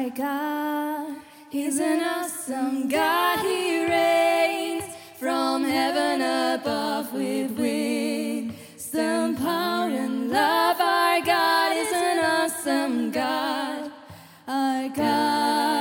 my God. He's an awesome God, He reigns from heaven above with wisdom, power, and love. Our God is an awesome God, our God.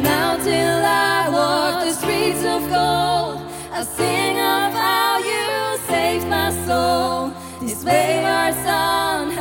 Now till I walk the streets of gold, I sing of how you saved my soul. This wayward song.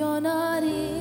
you're not in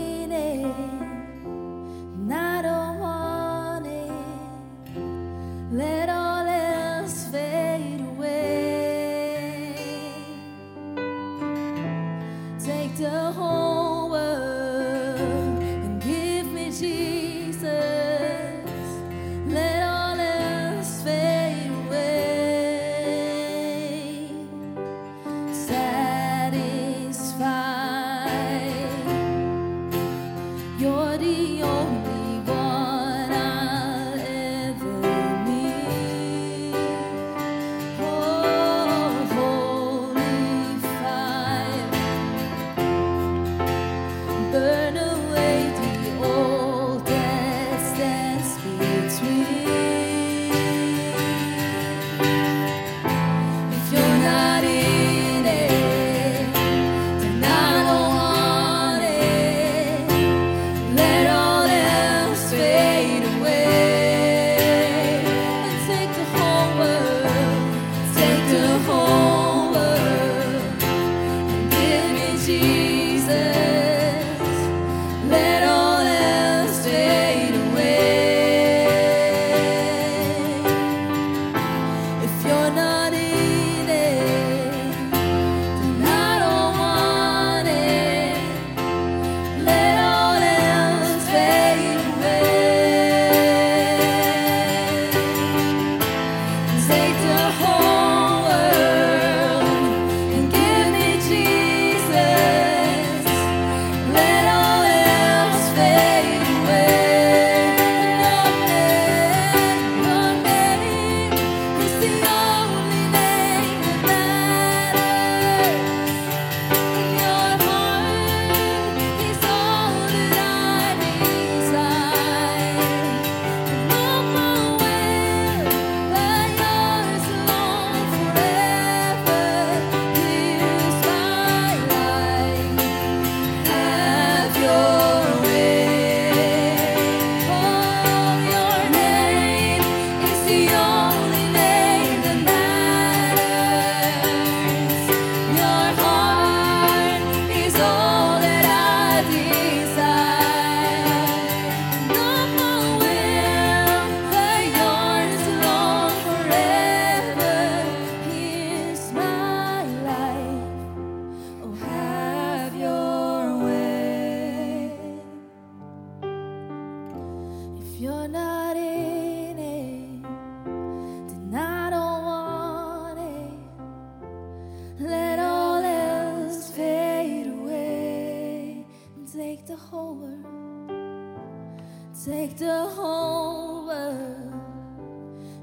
the whole world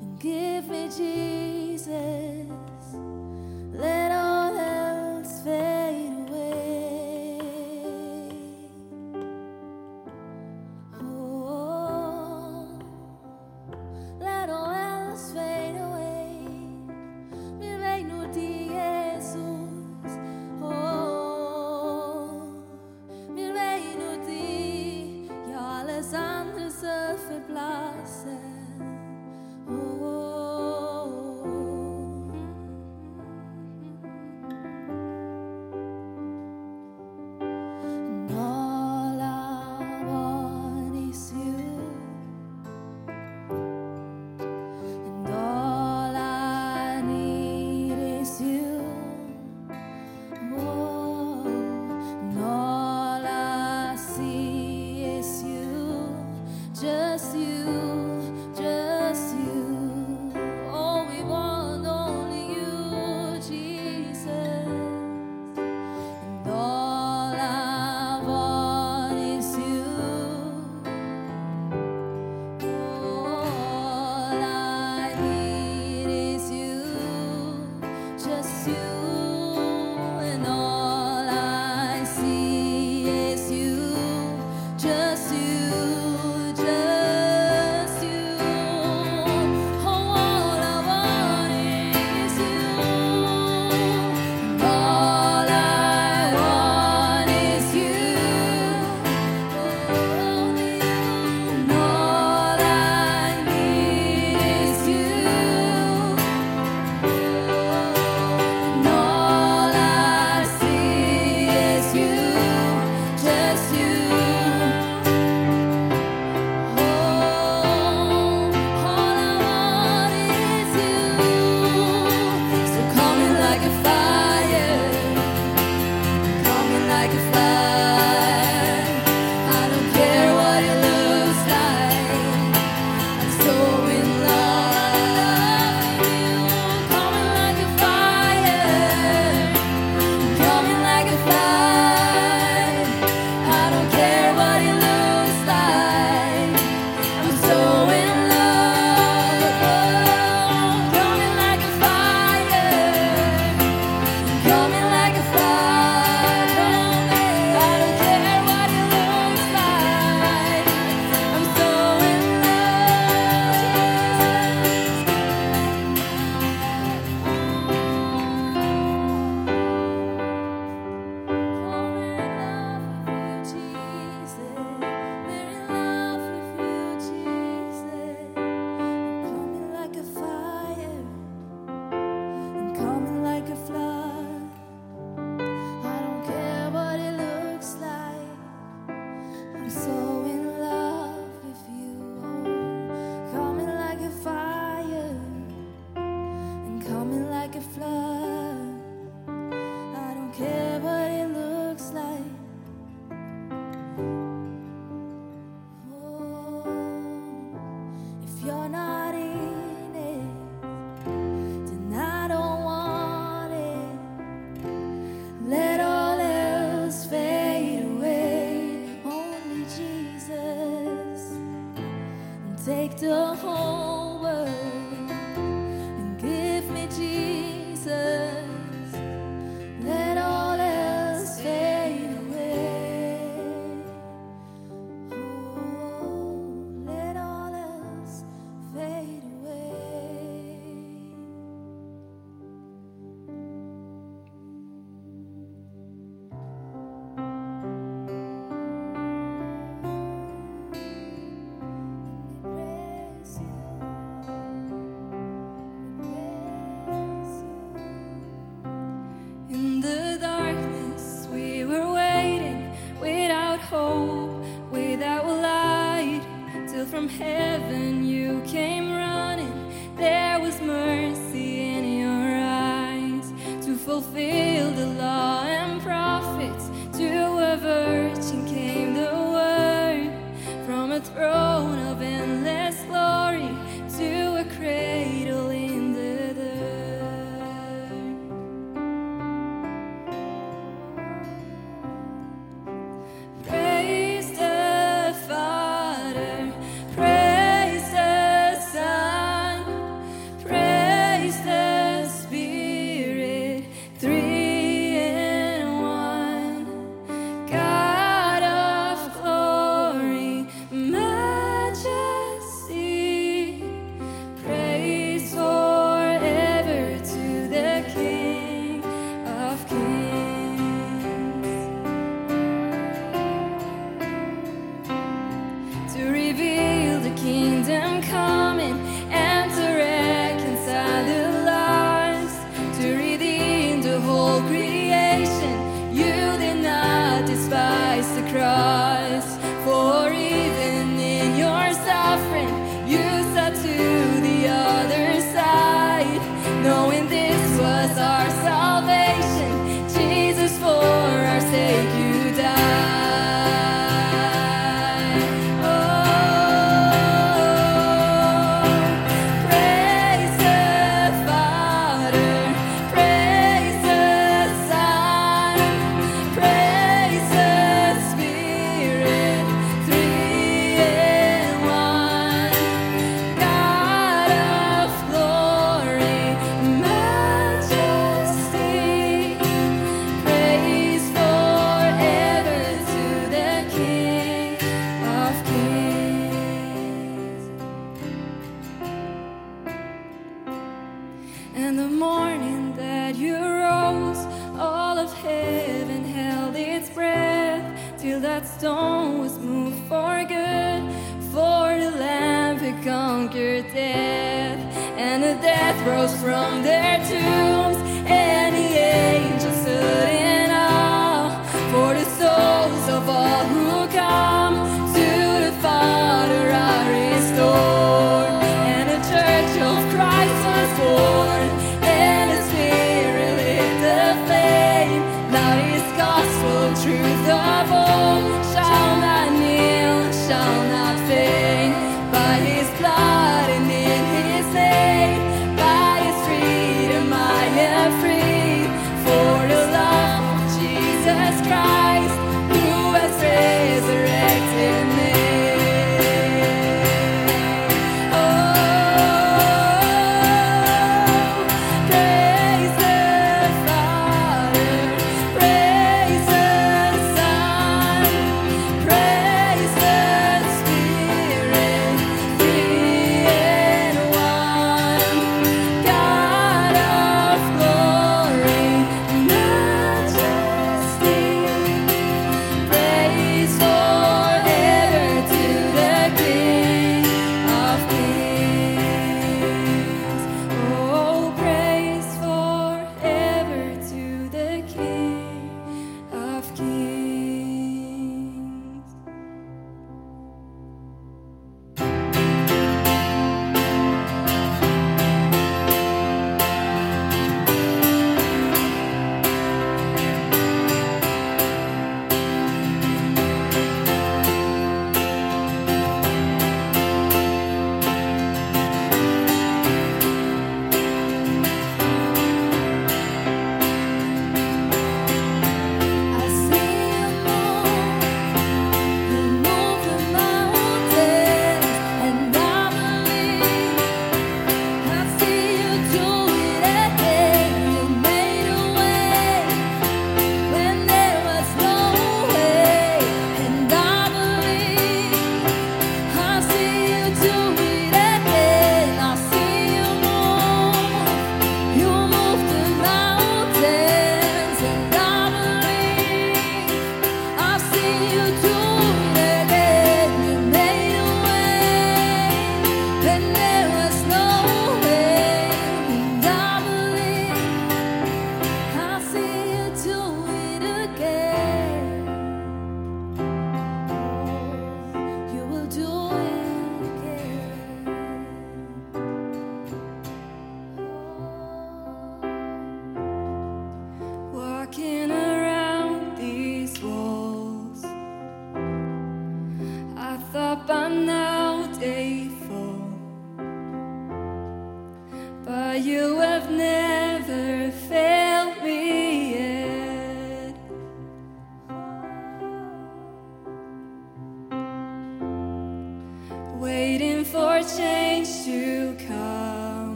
and give me Jesus.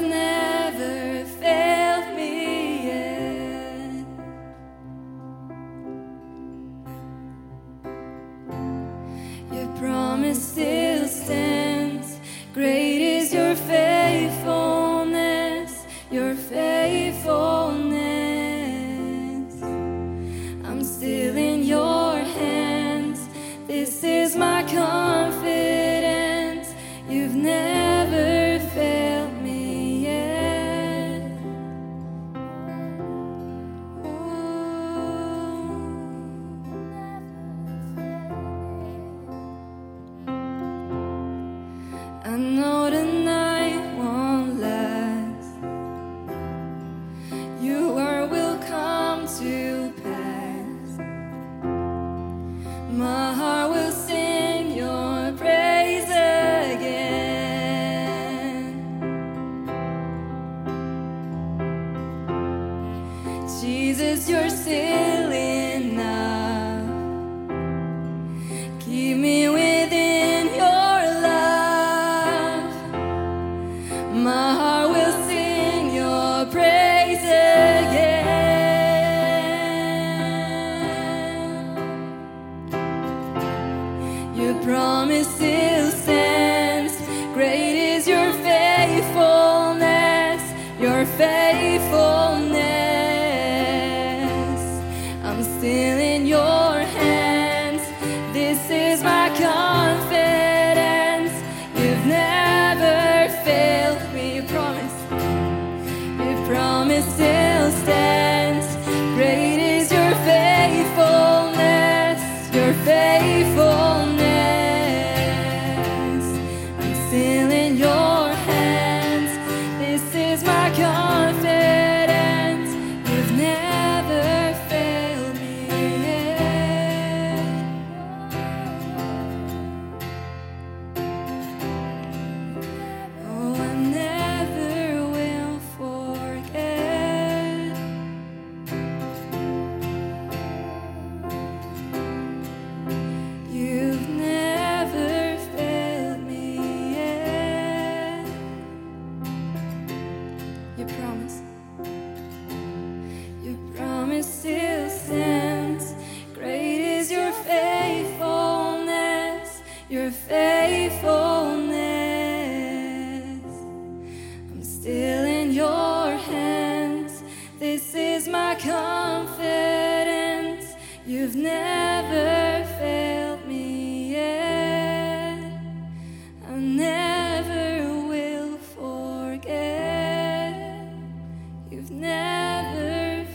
Never I know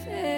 never